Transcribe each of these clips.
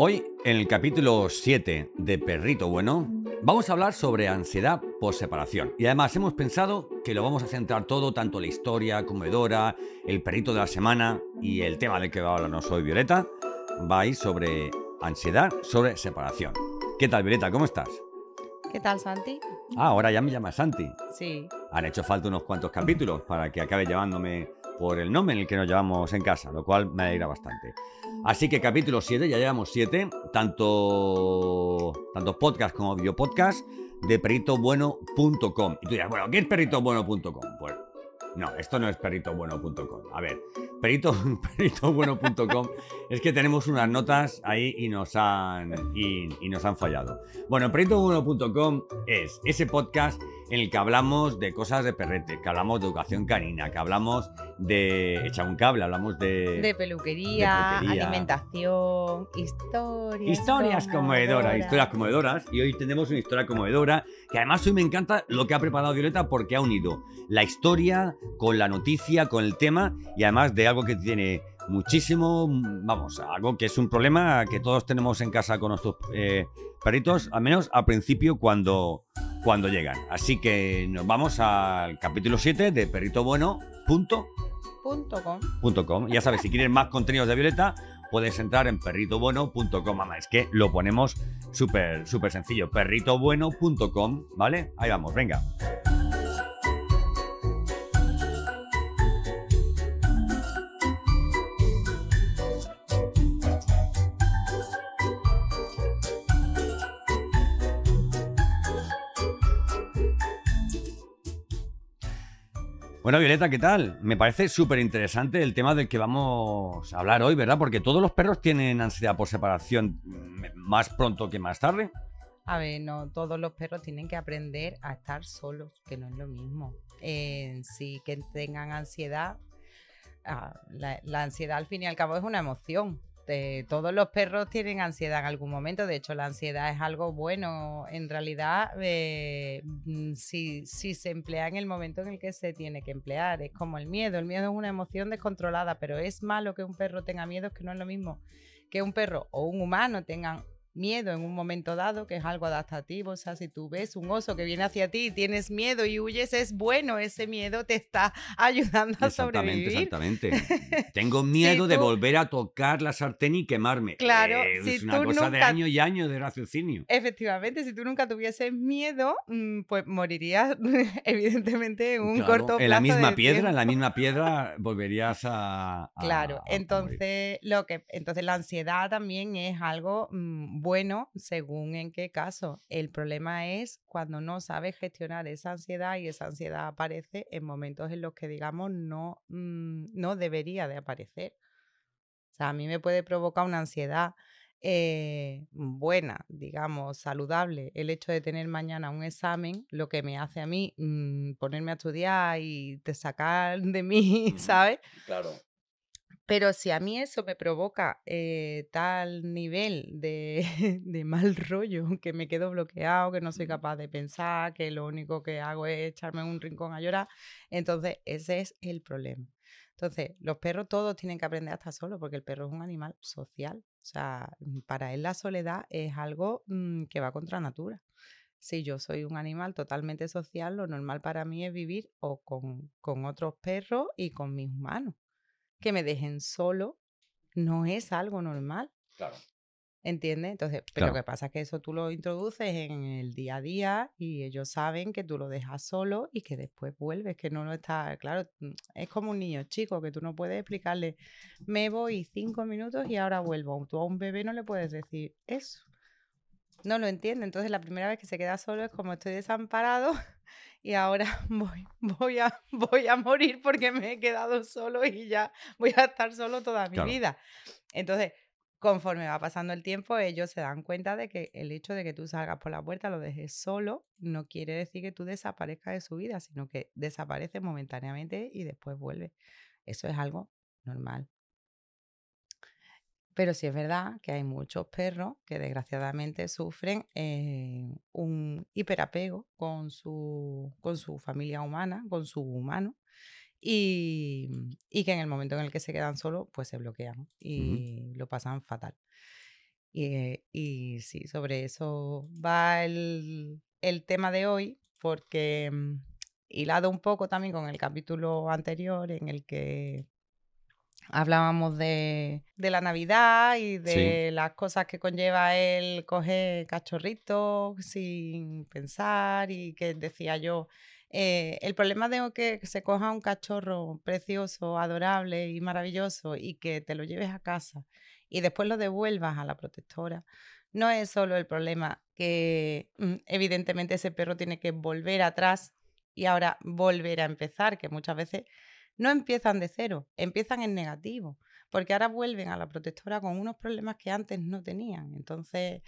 Hoy, en el capítulo 7 de Perrito Bueno, vamos a hablar sobre ansiedad por separación. Y además hemos pensado que lo vamos a centrar todo, tanto la historia, comedora, el perrito de la semana y el tema del que va a hablarnos hoy Violeta, va a ir sobre ansiedad sobre separación. ¿Qué tal, Violeta? ¿Cómo estás? ¿Qué tal, Santi? Ah, ahora ya me llamas Santi. Sí. Han hecho falta unos cuantos capítulos para que acabe llamándome por el nombre en el que nos llevamos en casa, lo cual me alegra bastante. Así que capítulo 7, ya llevamos 7, tanto, tanto podcast como videopodcast de perritobueno.com. Y tú dirás, bueno, ¿qué es perritobueno.com? Pues no, esto no es perritobueno.com. A ver, perito, perritobueno.com es que tenemos unas notas ahí y nos han, y, y nos han fallado. Bueno, perritobueno.com es ese podcast en el que hablamos de cosas de perrete, que hablamos de educación canina, que hablamos de echar un cable, hablamos de... De peluquería, de peluquería. alimentación, historias. Historias conmovedoras, historias conmovedoras. Y hoy tenemos una historia conmovedora que además hoy me encanta lo que ha preparado Violeta porque ha unido la historia con la noticia, con el tema y además de algo que tiene muchísimo, vamos, algo que es un problema que todos tenemos en casa con nuestros eh, perritos, al menos al principio cuando, cuando llegan. Así que nos vamos al capítulo 7 de perritobueno.com. Punto com. Ya sabes, si quieres más contenidos de Violeta, puedes entrar en perritobueno.com. Mamá, es que lo ponemos súper, súper sencillo. Perritobueno.com, ¿vale? Ahí vamos, venga. Bueno, Violeta, ¿qué tal? Me parece súper interesante el tema del que vamos a hablar hoy, ¿verdad? Porque todos los perros tienen ansiedad por separación mm, más pronto que más tarde. A ver, no, todos los perros tienen que aprender a estar solos, que no es lo mismo. En sí, que tengan ansiedad. ah, la ansiedad al fin y al cabo es una emoción. Eh, todos los perros tienen ansiedad en algún momento. De hecho, la ansiedad es algo bueno. En realidad, eh, mm, si, si se emplea en el momento en el que se tiene que emplear, es como el miedo. El miedo es una emoción descontrolada, pero es malo que un perro tenga miedo, es que no es lo mismo que un perro o un humano tengan miedo en un momento dado, que es algo adaptativo. O sea, si tú ves un oso que viene hacia ti y tienes miedo y huyes, es bueno. Ese miedo te está ayudando a Exactamente, sobrevivir. exactamente. Tengo miedo de tú- volver a tocar la sartén y quemarme. Claro, Eh, si es una tú cosa de años y años de raciocinio. Efectivamente, si tú nunca tuvieses miedo, mm, pues morirías evidentemente en un Claro, corto plazo en la misma de piedra, en la misma piedra volverías a. a- Claro, a entonces lo que entonces la ansiedad también es algo mm, bueno según en qué caso. El problema es cuando no sabes gestionar esa ansiedad y esa ansiedad aparece en momentos en los que digamos no mm, no debería de aparecer. O sea, a mí me puede provocar una ansiedad eh, buena, digamos, saludable, el hecho de tener mañana un examen, lo que me hace a mí mm, ponerme a estudiar y te sacar de mí. ¿sabes? Claro. Pero si a mí eso me provoca eh, tal nivel de, de mal rollo, que me quedo bloqueado, que no soy capaz de pensar, que lo único que hago es echarme en un rincón a llorar, entonces ese es el problema. Entonces, los perros todos tienen que aprender a estar solos porque el perro es un animal social. O sea, mm, para él la soledad es algo mm, que va contra natura. Si yo soy un animal totalmente social, lo normal para mí es vivir o con, con otros perros y con mis humanos que me dejen solo no es algo normal, Claro. ¿entiendes? Entonces, pero Claro. lo que pasa es que eso tú lo introduces en el día a día y ellos saben que tú lo dejas solo y que después vuelves, que no lo está, claro, mm, es como un niño chico que tú no puedes explicarle, me voy cinco minutos y ahora vuelvo. Tú a un bebé no le puedes decir eso. No lo entiende. Entonces, la primera vez que se queda solo es como estoy desamparado y ahora voy, voy, a, voy a morir porque me he quedado solo y ya voy a estar solo toda mi Claro. vida. Entonces, conforme va pasando el tiempo, ellos se dan cuenta de que el hecho de que tú salgas por la puerta, lo dejes solo, no quiere decir que tú desaparezcas de su vida, sino que desapareces momentáneamente y después vuelves. Eso es algo normal. Pero sí es verdad que hay muchos perros que desgraciadamente sufren eh, un hiperapego con su, con su familia humana, con su humano, y, y que en el momento en el que se quedan solos, pues se bloquean y lo pasan fatal. Y, y sí, sobre eso va el, el tema de hoy, porque mm, hilado un poco también con el capítulo anterior en el que hablábamos de, de la Navidad y de las cosas que conlleva el coger cachorritos sin pensar y que decía yo, eh, el problema de que se coja un cachorro precioso, adorable y maravilloso y que te lo lleves a casa y después lo devuelvas a la protectora, no es solo el problema que mm, evidentemente ese perro tiene que volver atrás y ahora volver a empezar, que muchas veces no empiezan de cero, empiezan en negativo, porque ahora vuelven a la protectora con unos problemas que antes no tenían. Entonces,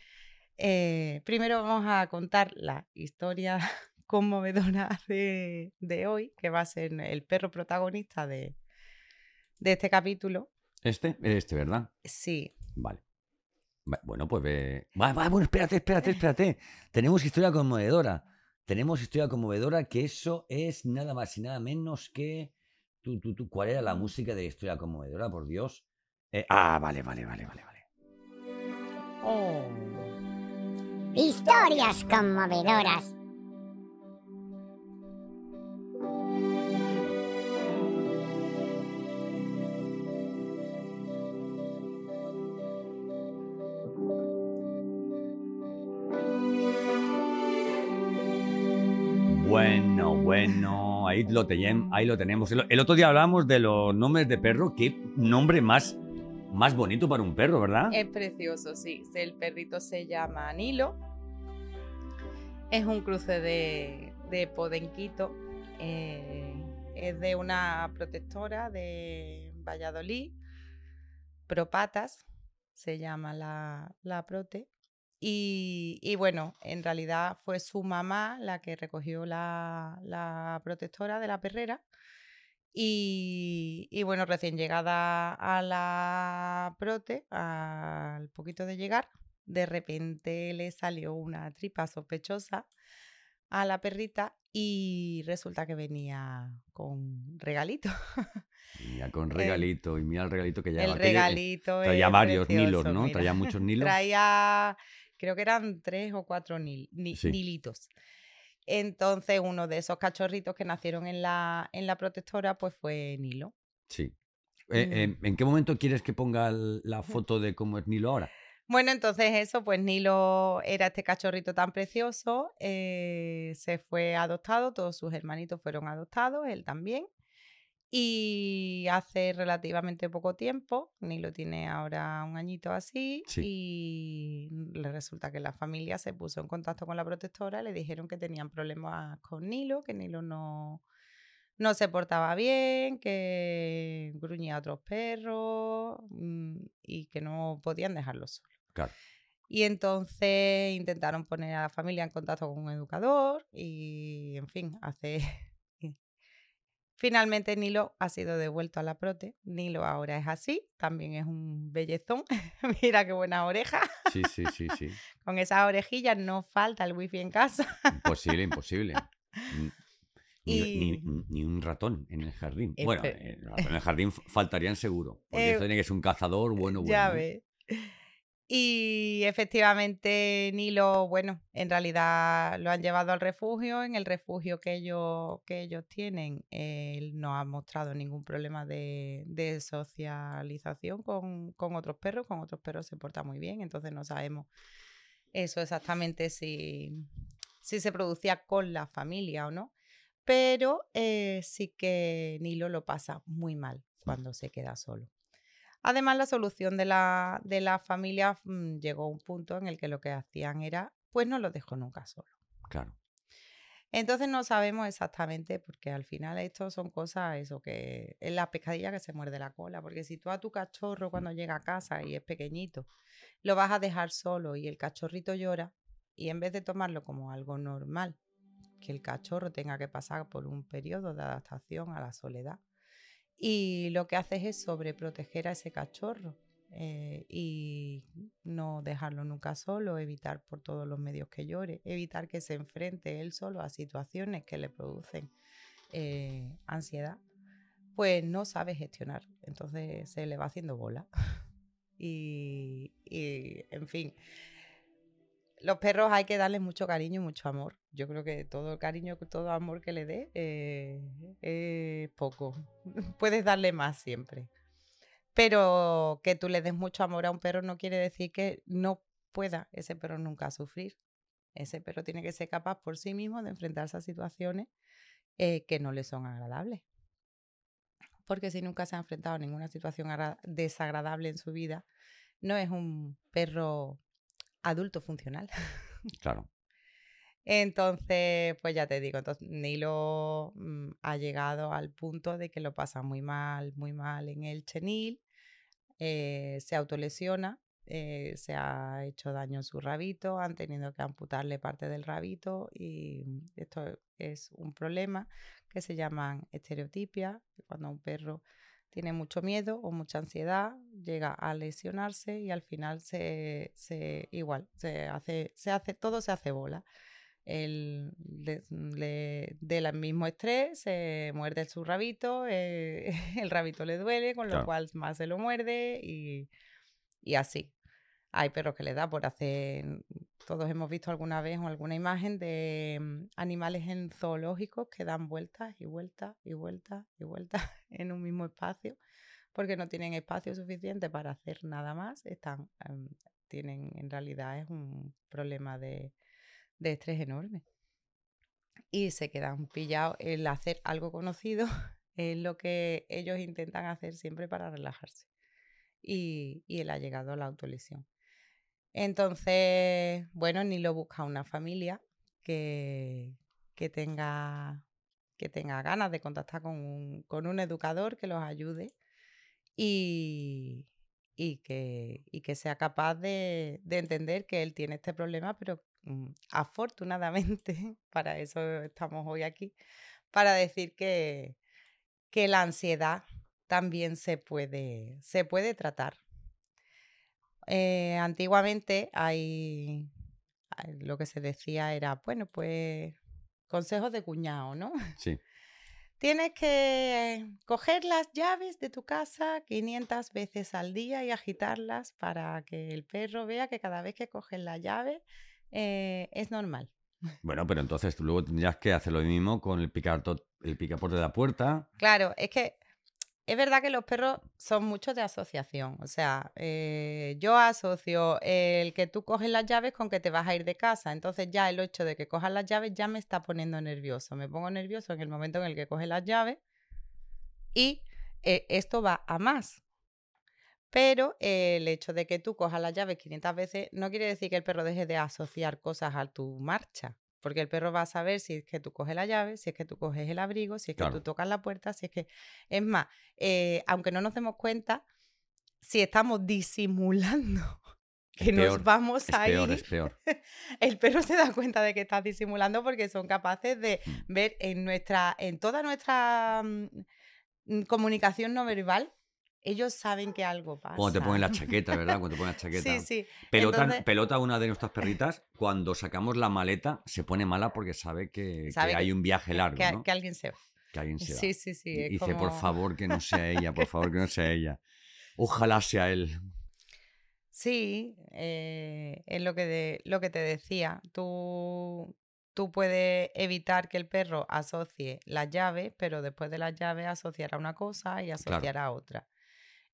eh, primero vamos a contar la historia conmovedora de, de, hoy, que va a ser el perro protagonista de, de este capítulo. ¿Este? Este, ¿verdad? Sí. Vale. Bueno, pues ve. bueno, espérate, espérate, espérate. Tenemos historia conmovedora. Tenemos historia conmovedora que eso es nada más y nada menos que. ¿Tú, tú, tú, ¿Cuál era la música de historia conmovedora, por Dios? Eh, ah, vale, vale, vale, vale, vale. Oh. Historias conmovedoras. Bueno, bueno, ahí lo, ahí lo tenemos. El, otro día hablamos de los nombres de perro. Qué nombre más, más bonito para un perro, ¿verdad? Es precioso, sí. El perrito se llama Nilo. Es un cruce de, de podenquito. Eh, es de una protectora de Valladolid. Propatas se llama la, la prote. Y, bueno, en realidad fue su mamá la que recogió la, protectora de la perrera. Y, bueno, recién llegada a la prote, al poquito de llegar, de repente le salió una tripa sospechosa a la perrita y resulta que venía con regalito. Venía con regalito, y mira el regalito que lleva. El regalito. Traía varios nilos, ¿no? Traía muchos nilos. Traía creo que eran tres o cuatro nilitos. Entonces, uno de esos cachorritos que nacieron en la, en la protectora, pues fue Nilo. Sí. Eh, mm. em, ¿En qué momento quieres que ponga la foto de cómo es Nilo ahora? Bueno, entonces eso, pues Nilo era este cachorrito tan precioso, eh, se fue adoptado, todos sus hermanitos fueron adoptados, él también. Y hace relativamente poco tiempo, Nilo tiene ahora un añito así, y le resulta que la familia se puso en contacto con la protectora, le dijeron que tenían problemas con Nilo, que Nilo no, no se portaba bien, que gruñía a otros perros mm, y que no podían dejarlo solo. Y entonces intentaron poner a la familia en contacto con un educador y, en fin, hace Finalmente Nilo ha sido devuelto a la prote. Nilo ahora es así, también es un bellezón. Mira qué buena oreja. Sí, sí, sí, sí. Con esas orejillas no falta el wifi en casa. Imposible, imposible. Ni, ni, un ratón en el jardín. Bueno, en el jardín faltarían seguro. Porque eh, tiene que ser un cazador bueno, bueno. Ya ves. Y efectivamente Nilo, bueno, en realidad lo han llevado al refugio. En el refugio que ellos, que ellos tienen, él no ha mostrado ningún problema de, socialización con, otros perros. Con otros perros se porta muy bien, entonces no sabemos eso exactamente si, si se producía con la familia o no. Pero eh, sí que Nilo lo pasa muy mal cuando se queda solo. Además, la solución de la, de la familia mm, llegó a un punto en el que lo que hacían era, pues no lo dejó nunca solo. Claro. Entonces no sabemos exactamente, porque al final esto son cosas, eso que es la pescadilla que se muerde la cola, porque si tú a tu cachorro cuando llega a casa y es pequeñito, lo vas a dejar solo y el cachorrito llora, y en vez de tomarlo como algo normal, que el cachorro tenga que pasar por un periodo de adaptación a la soledad, y lo que haces es sobreproteger a ese cachorro eh, y no dejarlo nunca solo, evitar por todos los medios que llore, evitar que se enfrente él solo a situaciones que le producen eh, ansiedad, pues no sabe gestionar, entonces se le va haciendo bola. y, y, en fin. Los perros hay que darles mucho cariño y mucho amor. Yo creo que todo el cariño, todo amor que le dé eh, es poco. Puedes darle más siempre. Pero que tú le des mucho amor a un perro no quiere decir que no pueda ese perro nunca sufrir. Ese perro tiene que ser capaz por sí mismo de enfrentarse a situaciones eh, que no le son agradables. Porque si nunca se ha enfrentado a ninguna situación desagradable en su vida, no es un perro adulto funcional. Claro. Entonces, pues ya te digo, entonces Nilo mm, ha llegado al punto de que lo pasa muy mal, muy mal en el chenil, eh, se autolesiona, eh, se ha hecho daño en su rabito, han tenido que amputarle parte del rabito y esto es un problema que se llaman estereotipias, cuando un perro tiene mucho miedo o mucha ansiedad, llega a lesionarse y al final se, se igual, se hace, se hace, todo se hace bola el, del mismo estrés, se muerde su rabito, eh, el rabito le duele, con lo cual más se lo muerde y, y, así. Hay perros que le da por hacer, todos hemos visto alguna vez o alguna imagen de mm, animales en zoológicos que dan vueltas y vueltas y vueltas y vueltas en un mismo espacio porque no tienen espacio suficiente para hacer nada más, están, em, tienen, en realidad es un problema de, de estrés enorme. Y se quedan pillados. El hacer algo conocido es lo que ellos intentan hacer siempre para relajarse. Y, y él ha llegado a la autolesión. Entonces, bueno, ni lo busca una familia que, que, tenga, que tenga ganas de contactar con un, con un educador que los ayude y, y, que, y que sea capaz de, de, entender que él tiene este problema, pero afortunadamente, para eso estamos hoy aquí, para decir que, que la ansiedad también se puede, se puede tratar. Eh, antiguamente hay, lo que se decía era, bueno, pues consejos de cuñado, ¿no? Sí. Tienes que coger las llaves de tu casa 500 veces al día y agitarlas para que el perro vea que cada vez que coges la llave eh, es normal. Bueno, pero entonces tú luego tendrías que hacer lo mismo con el, el picaporte de la puerta. Claro, es que es verdad que los perros son muchos de asociación. O sea, eh, yo asocio el que tú coges las llaves con que te vas a ir de casa. Entonces ya el hecho de que cojas las llaves ya me está poniendo nervioso. Me pongo nervioso en el momento en el que coges las llaves y eh, esto va a más. Pero el hecho de que tú cojas la llave 500 veces no quiere decir que el perro deje de asociar cosas a tu marcha. Porque el perro va a saber si es que tú coges la llave, si es que tú coges el abrigo, si es que tú tocas la puerta, si es que... Es más, eh, aunque no nos demos cuenta, si estamos disimulando que nos vamos a ir, es peor. el perro se da cuenta de que estás disimulando porque son capaces de Mm. ver en nuestra, en toda nuestra mm, comunicación no verbal, ellos saben que algo pasa. Cuando te ponen la chaqueta, ¿verdad? Cuando te ponen la chaqueta. Sí, sí. Pelota, Entonces- pelota, una de nuestras perritas, cuando sacamos la maleta, se pone mala porque sabe que, que Sabe que- hay un viaje largo, que, ¿no? que alguien se va. Que alguien se va. Sí, sí, sí. Y dice, por favor, que no sea ella, por favor, que no sea ella. Ojalá sea él. Sí, eh, es lo que, de- lo que te decía. Tú, tú puedes evitar que el perro asocie las llaves, pero después de las llaves asociará una cosa y asociará otra.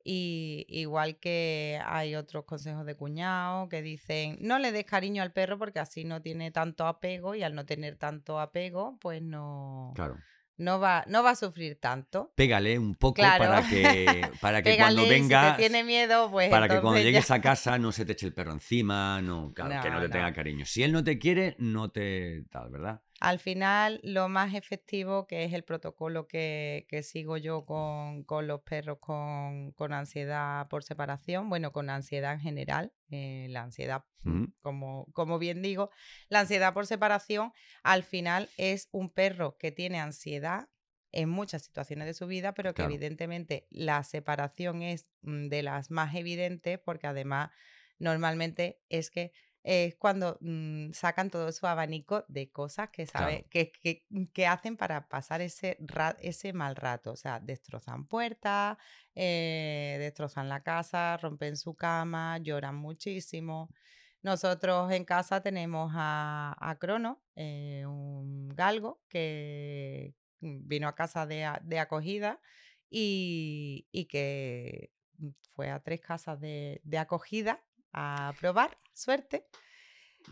Y igual que hay otros consejos de cuñado que dicen, no le des cariño al perro porque así no tiene tanto apego y al no tener tanto apego, pues no, Claro. no, va, no va a sufrir tanto. Pégale un poco Claro. para que, para que Pégale, cuando si te tiene miedo, pues para que cuando ya- llegues a casa no se te eche el perro encima, no, claro, que no No, te tenga cariño. Si él no te quiere, no te tal, ¿verdad? Al final, lo más efectivo, que es el protocolo que, que sigo yo con, con los perros con, con ansiedad por separación, bueno, con ansiedad en general, eh, la ansiedad, Ujú. como, como bien digo, la ansiedad por separación, al final es un perro que tiene ansiedad en muchas situaciones de su vida, pero que Claro. evidentemente la separación es mm, de las más evidentes porque además normalmente es que es cuando mm, sacan todo su abanico de cosas que, sabe, que, que, que hacen para pasar ese, ra- ese mal rato. O sea, destrozan puertas, eh, destrozan la casa, rompen su cama, lloran muchísimo. Nosotros en casa tenemos a, a Crono, eh, un galgo que mm, vino a casa de, de acogida y, y que mm, fue a tres casas de, de acogida a probar suerte.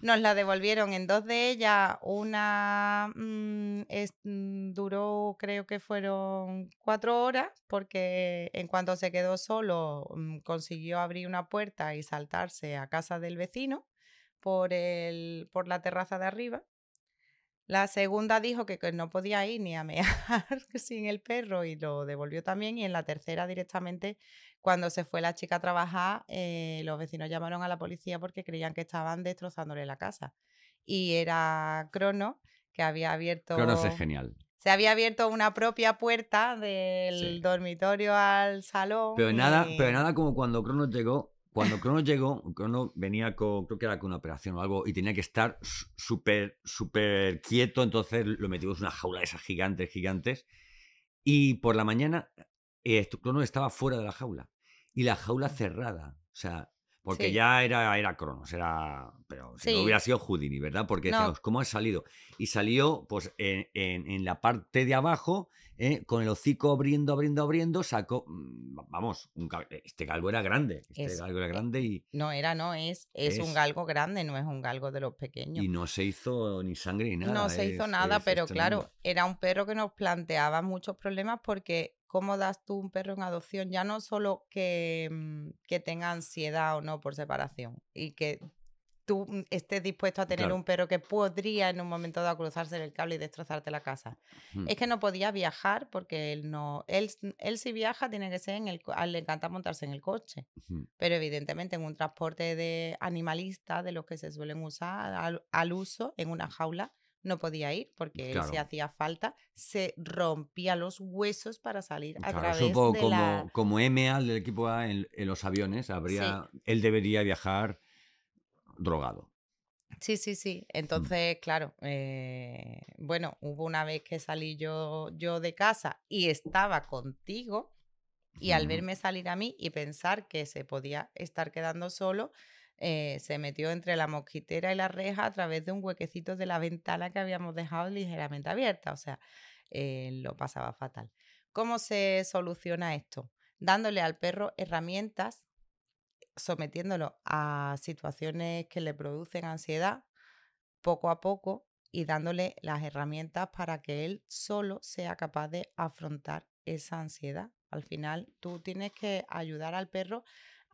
Nos la devolvieron en dos de ellas. Una mm, es- mm, duró, creo que fueron cuatro horas, porque en cuanto se quedó solo, mm, consiguió abrir una puerta y saltarse a casa del vecino por, el, por la terraza de arriba. La segunda dijo que, que no podía ir ni a mear sin el perro y lo devolvió también. Y en la tercera directamente, cuando se fue la chica a trabajar, eh, los vecinos llamaron a la policía porque creían que estaban destrozándole la casa. Y era Crono que había abierto... Cronos es genial. Se había abierto una propia puerta del Sí. dormitorio al salón. Pero nada, y- pero nada como cuando Cronos llegó. Cuando Cronos llegó, Cronos venía con, creo que era con una operación o algo, y tenía que estar súper, súper quieto, entonces lo metimos en una jaula de esas gigantes, gigantes. Y por la mañana, eh, Cronos estaba fuera de la jaula. Y la jaula cerrada. O sea, porque Sí. ya era, era Cronos, era. Pero si no hubiera sido Houdini, ¿verdad? Porque No. decíamos, ¿cómo ha salido? Y salió, pues, en, en- en la parte de abajo, eh, con el hocico abriendo, abriendo, abriendo, sacó. mm, Vamos, un gal- este galgo era grande. Este Es- galgo era grande y, No era, no es. Es, Es- un galgo grande, no es un galgo de los pequeños. y no se hizo ni sangre ni nada. No se hizo nada, pero claro, era un perro que nos planteaba muchos problemas porque ¿cómo das tú un perro en adopción? Ya no solo que, mm, que tenga ansiedad o no por separación y que tú mm, estés dispuesto a tener Claro. un perro que podría en un momento dado cruzarse el cable y destrozarte la casa. Mm. Es que no podía viajar porque él no, él, él si viaja tiene que ser en el, co- a él le encanta montarse en el coche. Pero evidentemente en un transporte de animalista, de los que se suelen usar al, al uso en una jaula, no podía ir porque Claro. hacía falta se rompía los huesos para salir a Claro, través de como, la... como MA del equipo A en, en los aviones, habría, él debería viajar drogado. Sí, sí, sí. Entonces, claro, eh, bueno, hubo una vez que salí yo, yo de casa y estaba contigo y al verme salir a mí y pensar que se podía estar quedando solo, eh, se metió entre la mosquitera y la reja a través de un huequecito de la ventana que habíamos dejado ligeramente abierta. O sea, eh, lo pasaba fatal. ¿Cómo se soluciona esto? Dándole al perro herramientas, sometiéndolo a situaciones que le producen ansiedad poco a poco y dándole las herramientas para que él solo sea capaz de afrontar esa ansiedad. Al final, tú tienes que ayudar al perro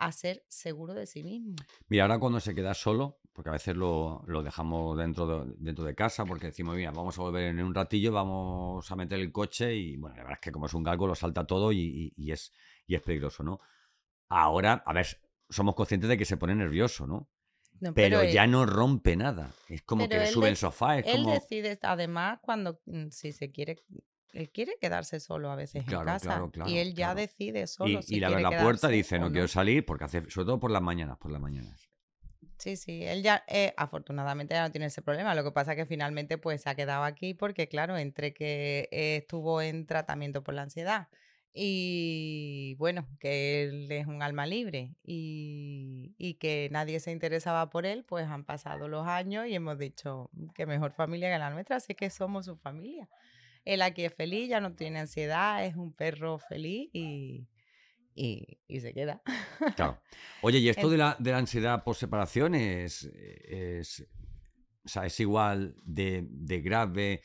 a ser seguro de sí mismo. Mira, ahora cuando se queda solo, porque a veces lo, lo dejamos dentro de, dentro de casa, porque decimos, mira, vamos a volver en un ratillo, vamos a meter el coche y, bueno, la verdad es que como es un galgo lo salta todo y, y- y es, y es peligroso, ¿no? Ahora, a ver, somos conscientes de que se pone nervioso, ¿no? No, Pero, él- ya no rompe nada. Es como que sube el sofá, es Él como... decide, además, cuando mm, si se quiere, él quiere quedarse solo a veces Claro, en casa claro, claro, y él ya decide Y, solo. si y le abre quiere la puerta dice, no quiero salir, porque hace, sobre todo por las mañanas, por las mañanas. Sí, sí, él ya, eh, afortunadamente ya no tiene ese problema. Lo que pasa es que finalmente pues se ha quedado aquí porque, claro, entre que eh, estuvo en tratamiento por la ansiedad y, bueno, que él es un alma libre y, y que nadie se interesaba por él, pues han pasado los años y hemos dicho que mejor familia que la nuestra, así que somos su familia. Él aquí es feliz, ya no tiene ansiedad, es un perro feliz y, y, y se queda. Claro. Oye, ¿y esto de la, de la ansiedad por separación es, es, o sea, es igual de, de grave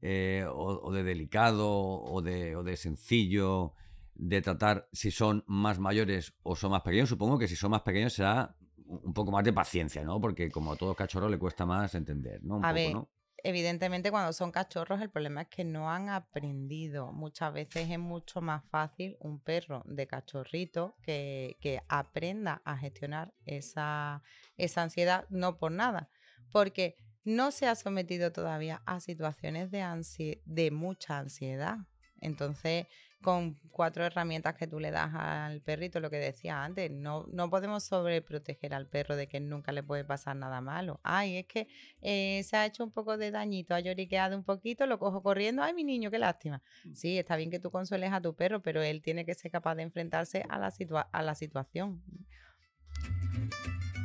eh, o, o de delicado o de, o de sencillo de tratar si son más mayores o son más pequeños? Supongo que si son más pequeños será un un poco más de paciencia, ¿no? Porque como a todo cachorro le cuesta más entender, ¿no? Un A poco, ver, ¿no? Evidentemente, cuando son cachorros, el problema es que no han aprendido. Muchas veces es mucho más fácil un perro de cachorrito que, que aprenda a gestionar esa, esa ansiedad, no por nada, porque no se ha sometido todavía a situaciones de, de mucha ansiedad. Entonces, con cuatro herramientas que tú le das al perrito, lo que decía antes, no, no podemos sobreproteger al perro de que nunca le puede pasar nada malo. Ay, es que eh, se ha hecho un poco de dañito, ha lloriqueado un poquito, lo cojo corriendo, ay, mi niño, qué lástima. Mm. Sí, está bien que tú consueles a tu perro, pero él tiene que ser capaz de enfrentarse a la, situa- a la situación.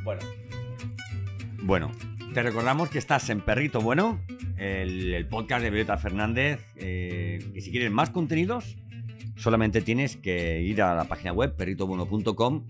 Bueno. Bueno, te recordamos que estás en Perrito Bueno, el, podcast de Violeta Fernández. eh, y si quieres más contenidos, solamente tienes que ir a la página web perritobueno.com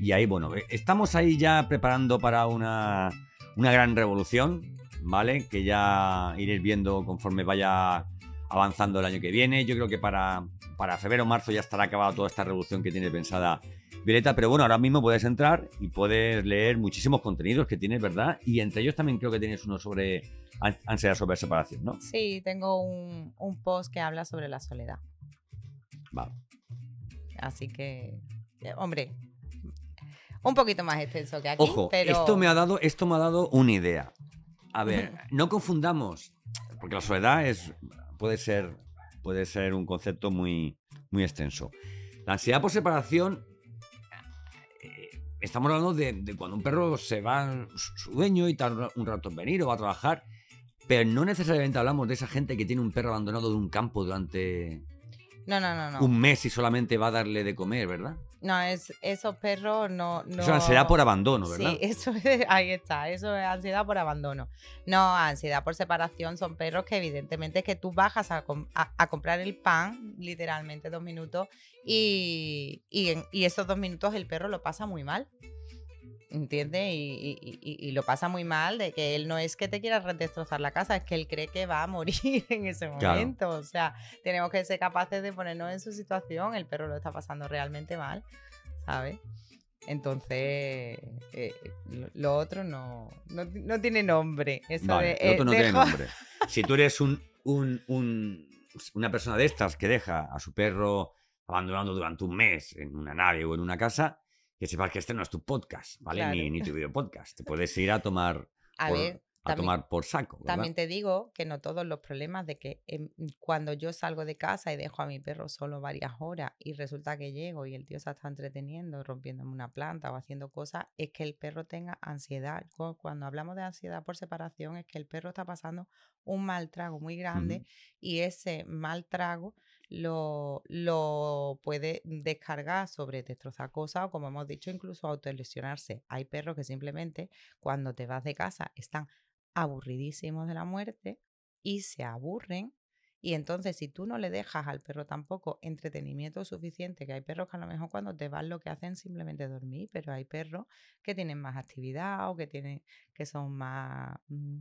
y ahí, bueno, eh, estamos ahí ya preparando para una, una gran revolución, ¿vale? Que ya iréis viendo conforme vaya avanzando el año que viene. Yo creo que para, para febrero o marzo ya estará acabada toda esta revolución que tiene pensada Violeta, pero bueno, ahora mismo puedes entrar y puedes leer muchísimos contenidos que tienes, ¿verdad? Y entre ellos también creo que tienes uno sobre an- ansiedad sobre separación, ¿no? Sí, tengo un, un post que habla sobre la soledad. Vale. Así que, eh, hombre, un poquito más extenso que aquí. Ojo, pero... esto, me ha dado, esto me ha dado una idea. A ver, no confundamos, porque la soledad es, puede, ser, puede ser un concepto muy, muy extenso. La ansiedad por separación, eh, estamos hablando de, de cuando un perro se va su su dueño y tarda un rato en venir o va a trabajar, pero no necesariamente hablamos de esa gente que tiene un perro abandonado de un campo durante No, no, no, no. un mes y solamente va a darle de comer, ¿verdad? No, es, esos perros no, no... Eso es ansiedad por abandono, ¿verdad? Sí, eso es, ahí está, eso es ansiedad por abandono. No, ansiedad por separación son perros que evidentemente es que tú bajas a, a comprar el pan, literalmente dos minutos, y, y, en- y esos dos minutos el perro lo pasa muy mal. ¿Entiendes? Y, y- y- y lo pasa muy mal de que él no es que te quiera destrozar la casa, es que él cree que va a morir en ese Claro. momento. O sea, tenemos que ser capaces de ponernos en su situación. El perro lo está pasando realmente mal, ¿sabes? Entonces, eh, lo, lo otro no, no, no tiene nombre. Eso Vale, de, otro eh, no tiene nombre. Si tú eres un, un- un- una persona de estas que deja a su perro abandonado durante un mes en una nave o en una casa, que sepas que este no es tu podcast, ¿vale? Claro. Ni, ni tu video podcast. Te puedes ir a tomar, A por, ver, a también- tomar por saco. ¿verdad? También te digo que no todos los problemas de que em, cuando yo salgo de casa y dejo a mi perro solo varias horas y resulta que llego y el tío se está entreteniendo, rompiéndome una planta o haciendo cosas, es que el perro tenga ansiedad. Cu- Cuando hablamos de ansiedad por separación es que el perro está pasando un mal trago muy grande y ese mal trago lo, lo puede descargar sobre destrozar cosas o como hemos dicho incluso autolesionarse. Hay perros que simplemente cuando te vas de casa están aburridísimos de la muerte y se aburren. Y entonces, si tú no le dejas al perro tampoco entretenimiento suficiente, que hay perros que a lo mejor cuando te vas lo que hacen es simplemente dormir, pero hay perros que tienen más actividad o que tienen, que son más, mm,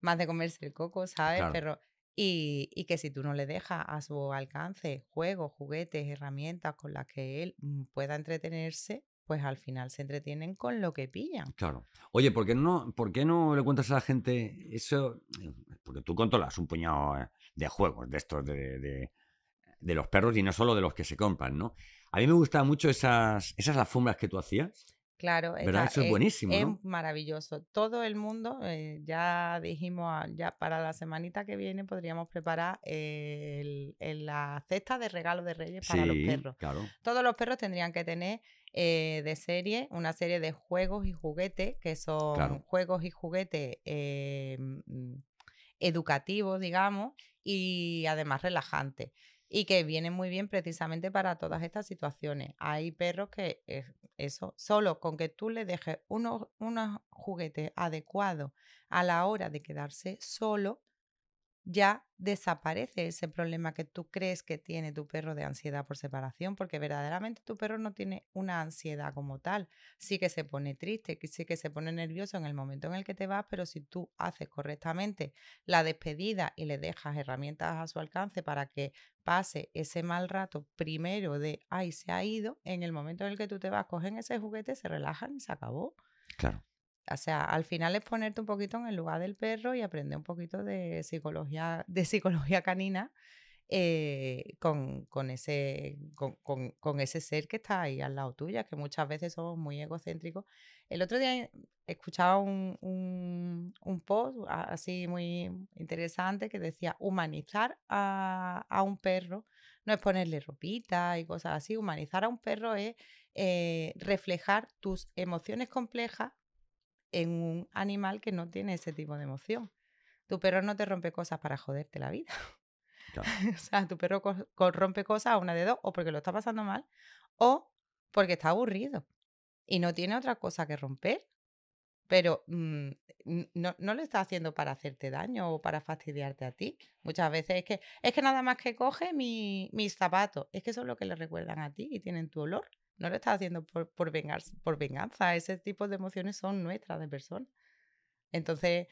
más de comerse el coco, ¿sabes? Claro. Pero, y, que si tú no le dejas a su alcance juegos, juguetes, herramientas con las que él mm, pueda entretenerse, pues al final se entretienen con lo que pillan. Claro. Oye, ¿por qué no, por qué no le cuentas a la gente eso? Porque tú controlas un puñado eh, de juegos de estos, de, de- de los perros y no solo de los que se compran, ¿no? A mí me gustaban mucho esas, esas alfombras que tú hacías. Claro, ¿Verdad? está- Eso es buenísimo, es ¿no? maravilloso. Todo el mundo, eh, ya dijimos, ah, ya para la semanita que viene podríamos preparar eh, el- el- la cesta de regalos de Reyes para los perros. claro. Todos los perros tendrían que tener eh, de serie una serie de juegos y juguetes que son Claro. juegos y juguetes eh, mm, educativos, digamos, y además relajantes. Y que vienen muy bien precisamente para todas estas situaciones. Hay perros que eh, eso, solo con que tú le dejes unos, unos juguetes adecuados a la hora de quedarse solo, ya desaparece ese problema que tú crees que tiene tu perro de ansiedad por separación, porque verdaderamente tu perro no tiene una ansiedad como tal. Sí que se pone triste, sí que se pone nervioso en el momento en el que te vas, pero si tú haces correctamente la despedida y le dejas herramientas a su alcance para que pase ese mal rato primero de, ay, se ha ido, en el momento en el que tú te vas, cogen ese juguete, se relajan y se acabó. Claro. O sea, al final es ponerte un poquito en el lugar del perro y aprender un poquito de psicología, de psicología canina eh, con, con ese, con, con- ese ser que está ahí al lado tuya, que muchas veces somos muy egocéntricos. El otro día escuchaba un, un, un post así muy interesante que decía, humanizar a, a un perro no es ponerle ropita y cosas así, humanizar a un perro es eh, reflejar tus emociones complejas en un animal que no tiene ese tipo de emoción. Tu perro no te rompe cosas para joderte la vida. Claro. o sea, tu perro rompe cosas a una de dos, o porque lo está pasando mal, o porque está aburrido y no tiene otra cosa que romper. Pero mm, no, no lo está haciendo para hacerte daño o para fastidiarte a ti. Muchas veces es que, es que nada más que coge mi- mis zapatos, es que son lo que le recuerdan a ti y tienen tu olor. No lo estás haciendo por, por, vengarse- por venganza. Ese tipo de emociones son nuestras de persona. Entonces,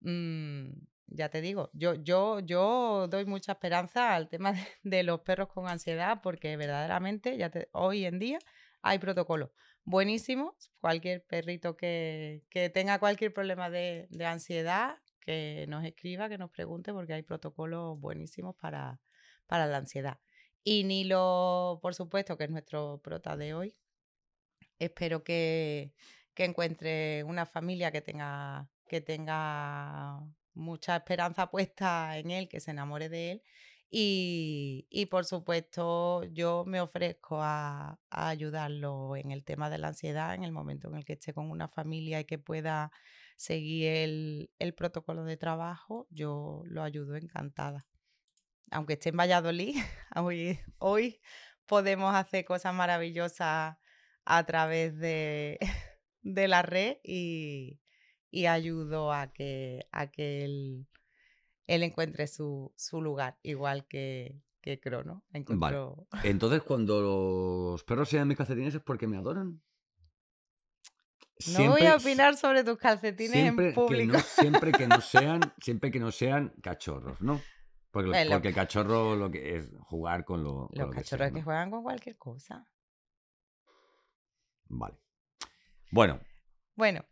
mm, ya te digo, yo, yo, yo doy mucha esperanza al tema de, los perros con ansiedad porque verdaderamente ya hoy en día hay protocolos buenísimos. Cualquier perrito que, que tenga cualquier problema de, de ansiedad, que nos escriba, que nos pregunte porque hay protocolos buenísimos para, para la ansiedad. Y Nilo, por supuesto, que es nuestro prota de hoy, espero que, que encuentre una familia que tenga, que tenga mucha esperanza puesta en él, que se enamore de él. Y, y, por supuesto, yo me ofrezco a, ayudarlo en el tema de la ansiedad, en el momento en el que esté con una familia y que pueda seguir el, el protocolo de trabajo, yo lo ayudo encantada. Aunque esté en Valladolid, hoy, hoy podemos hacer cosas maravillosas a través de, de la red y, y ayudo a que, a que él, él encuentre su, su lugar, igual que, que Crono encontró. Entonces, cuando los perros sean mis calcetines es porque me adoran. No voy a opinar sobre tus calcetines siempre en público. Que no, siempre que no sean, siempre que no sean cachorros, ¿no? Porque, Eh, lo- porque el cachorro lo que es jugar con lo, con Los lo que cachorros que ¿no? juegan con cualquier cosa. Vale. Bueno, Bueno,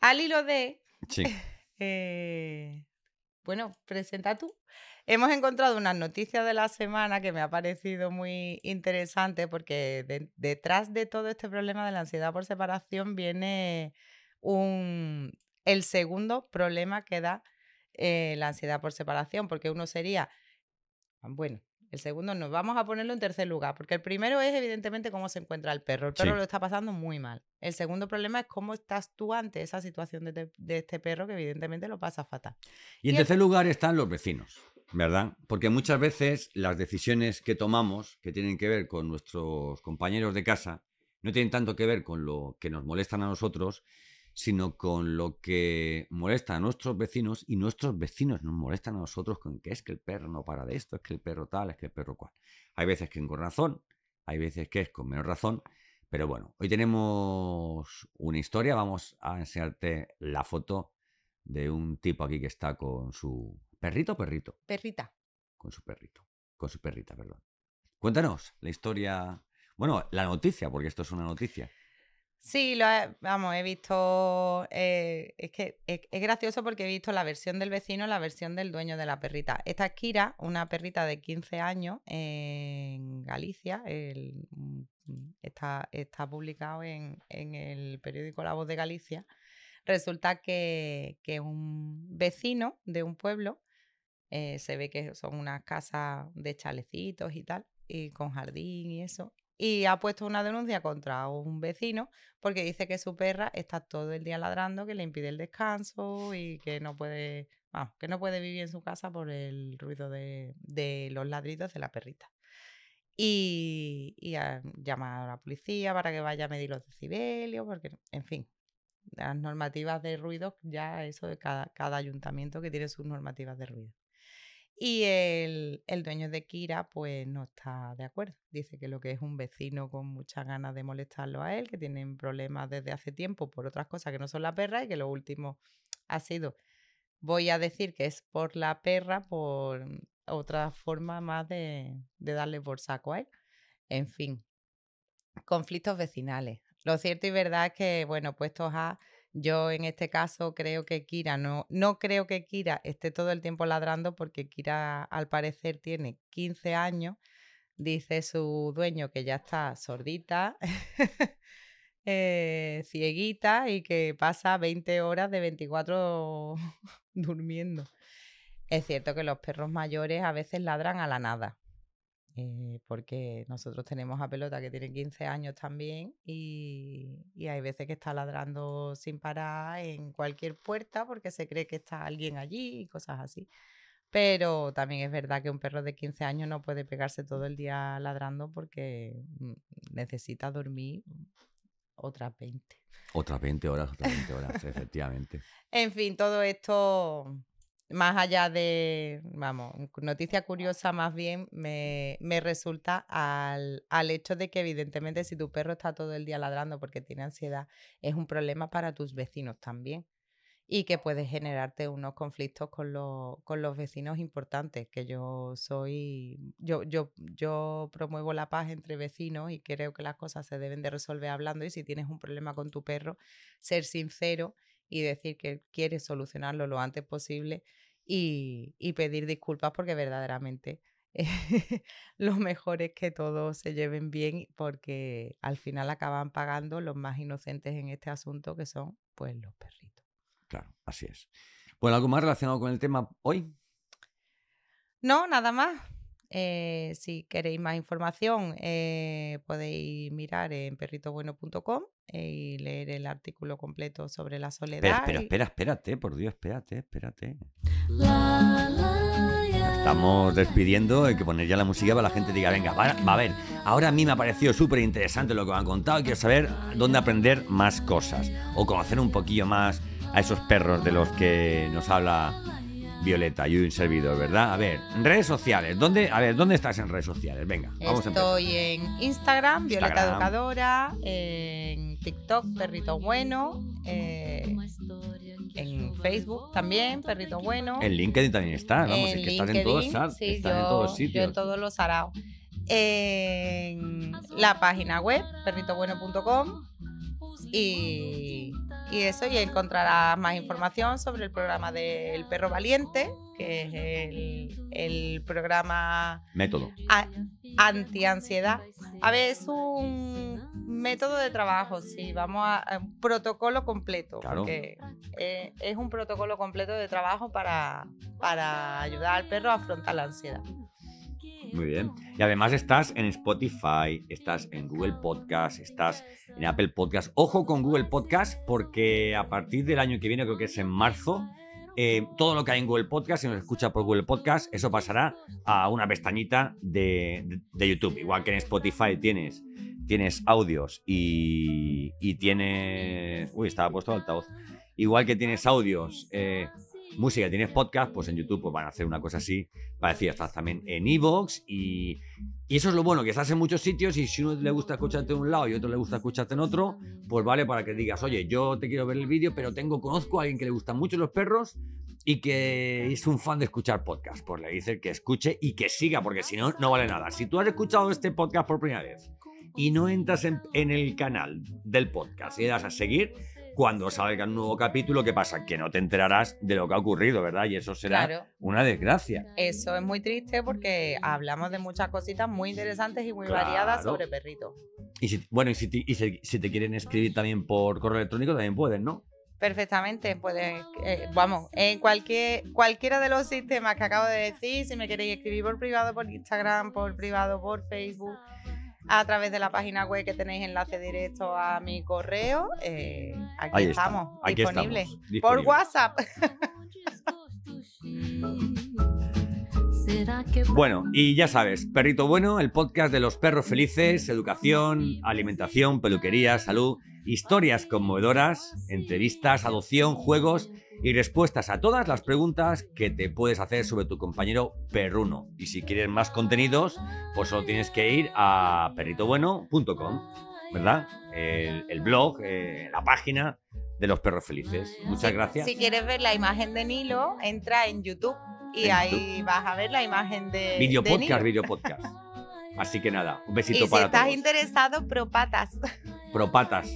al hilo de sí. Eh, bueno, presenta tú. Hemos encontrado unas noticias de la semana que me ha parecido muy interesante porque de- detrás de todo este problema de la ansiedad por separación viene un, el segundo problema que da eh, la ansiedad por separación, porque uno sería, bueno, el segundo no, vamos a ponerlo en tercer lugar, porque el primero es evidentemente cómo se encuentra el perro. El perro Sí. lo está pasando muy mal. El segundo problema es cómo estás tú ante esa situación de, te- de este perro que evidentemente lo pasa fatal. Y en el- tercer lugar están los vecinos, ¿verdad? Porque muchas veces las decisiones que tomamos, que tienen que ver con nuestros compañeros de casa, no tienen tanto que ver con lo que nos molestan a nosotros, sino con lo que molesta a nuestros vecinos y nuestros vecinos nos molestan a nosotros con que es que el perro no para de esto, es que el perro tal, es que el perro cual. Hay veces que con razón, hay veces que es con menos razón, pero bueno, hoy tenemos una historia, vamos a enseñarte la foto de un tipo aquí que está con su perrito, perrito, Perrita. con su perrito, con su perrita, perdón. Cuéntanos la historia, bueno, la noticia, porque esto es una noticia. Sí, lo he- vamos, he visto. eh, es que es, gracioso porque he visto la versión del vecino, la versión del dueño de la perrita. Esta es Kira, una perrita de 15 años en Galicia. el- mm, está, está publicado en, en el periódico La Voz de Galicia. Resulta que, que un vecino de un pueblo eh, se ve que son unas casas de chalecitos y tal, y con jardín y eso. Y ha puesto una denuncia contra un vecino porque dice que su perra está todo el día ladrando, que le impide el descanso y que no puede, que no puede vivir en su casa por el ruido de, de los ladridos de la perrita. Y, y ha llamado a la policía para que vaya a medir los decibelios, porque, en fin, las normativas de ruido, ya eso de cada, cada ayuntamiento que tiene sus normativas de ruido. Y el, el dueño de Kira, pues no está de acuerdo. Dice que lo que es un vecino con muchas ganas de molestarlo a él, que tienen problemas desde hace tiempo por otras cosas que no son la perra y que lo último ha sido, voy a decir que es por la perra, por otra forma más de, de darle por saco a él. En fin, conflictos vecinales. Lo cierto y verdad es que, bueno, puestos a Yo en este caso creo que Kira no, no creo que Kira esté todo el tiempo ladrando porque Kira al parecer tiene 15 años. Dice su dueño que ya está sordita, eh, cieguita y que pasa 20 horas de 24 durmiendo. Es cierto que los perros mayores a veces ladran a la nada. Eh, porque nosotros tenemos a Pelota que tiene 15 años también y, y hay veces que está ladrando sin parar en cualquier puerta porque se cree que está alguien allí y cosas así. Pero también es verdad que un perro de 15 años no puede pegarse todo el día ladrando porque mm, necesita dormir otras 20. Otras 20 horas, otras 20 horas, efectivamente. En fin, todo esto, más allá de, vamos, noticia curiosa más bien, me, me resulta al, al hecho de que evidentemente si tu perro está todo el día ladrando porque tiene ansiedad, es un problema para tus vecinos también. Y que puede generarte unos conflictos con los, con los vecinos importantes, que yo soy, yo, yo, yo promuevo la paz entre vecinos y creo que las cosas se deben de resolver hablando y si tienes un problema con tu perro, ser sincero y decir que quieres solucionarlo lo antes posible y, y pedir disculpas porque verdaderamente lo mejor es que todos se lleven bien porque al final acaban pagando los más inocentes en este asunto que son pues los perritos. Claro, así es. Bueno, ¿algo más relacionado con el tema hoy? No, nada más. Eh, si queréis más información, eh, podéis mirar en perritobueno.com eh, y leer el artículo completo sobre la soledad. Espera, espera, y- espera, espérate, por Dios, espérate, espérate. Estamos despidiendo, hay que poner ya la música para que la gente diga, venga, va, va a ver, ahora a mí me ha parecido súper interesante lo que me han contado y quiero saber dónde aprender más cosas o conocer un poquillo más a esos perros de los que nos habla Violeta y un servidor, ¿verdad? A ver, redes sociales, ¿dónde, a ver, ¿dónde estás en redes sociales? Venga, vamos a empezar. Estoy en Instagram, Violeta Instagram. Educadora, en TikTok, Perrito Bueno, eh, en Facebook también, Perrito Bueno. En LinkedIn también estás, vamos, es en que estás en todos, LinkedIn, sí, estás yo, en todos yo sitios. en todos los araos. En la página web, perritobueno.com. Y, y eso, y encontrarás más información sobre el programa del perro valiente, que es el, el programa Método. antiansiedad. A ver, es un método de trabajo, sí, vamos a, a un protocolo completo, Claro. porque eh, es un protocolo completo de trabajo para, para ayudar al perro a afrontar la ansiedad. Muy bien. Y además estás en Spotify, estás en Google Podcast, estás en Apple Podcast. Ojo con Google Podcast porque a partir del año que viene, creo que es en marzo, eh, todo lo que hay en Google Podcast, si nos escucha por Google Podcast, eso pasará a una pestañita de, de- de YouTube. Igual que en Spotify tienes, tienes audios y, y tienes... Uy, estaba puesto el altavoz. Igual que tienes audios, eh, música, tienes podcast, pues en YouTube pues van a hacer una cosa así parecida. Estás también en Evox y, y eso es lo bueno, que estás en muchos sitios y si uno le gusta escucharte en un lado y otro le gusta escucharte en otro, pues vale para que digas, oye, yo te quiero ver el vídeo, pero tengo, conozco a alguien que le gustan mucho los perros y que es un fan de escuchar podcast. Pues le dices que escuche y que siga, porque si no, no vale nada. Si tú has escuchado este podcast por primera vez y no entras en, en el canal del podcast y le das a seguir, cuando salga un nuevo capítulo, ¿qué pasa? Que no te enterarás de lo que ha ocurrido, ¿verdad? Y eso será Claro. una desgracia. Eso es muy triste porque hablamos de muchas cositas muy interesantes y muy Claro. variadas sobre perritos. Y si, bueno, y si te, y si- si te quieren escribir también por correo electrónico, también pueden, ¿no? Perfectamente, puedes, eh, vamos, en cualquier, cualquiera de los sistemas que acabo de decir, si me queréis escribir por privado, por Instagram, por privado, por Facebook, a través de la página web que tenéis enlace directo a mi correo, eh, aquí Ahí está, estamos, aquí disponibles. estamos, Por disponibles. WhatsApp. Bueno, y ya sabes, Perrito Bueno, el podcast de los perros felices, educación, alimentación, peluquería, salud, historias conmovedoras, entrevistas, adopción, juegos y respuestas a todas las preguntas que te puedes hacer sobre tu compañero perruno. Y si quieres más contenidos, pues solo tienes que ir a perritobueno.com, ¿verdad? El, el blog, eh, la página de los perros felices. Muchas gracias. Si quieres ver la imagen de Nilo, entra en YouTube y En ahí vas a ver la imagen de, Video de podcast, Nilo. video podcast. Así que nada, un besito Y si para estás todos. interesado, propatas. Propatas.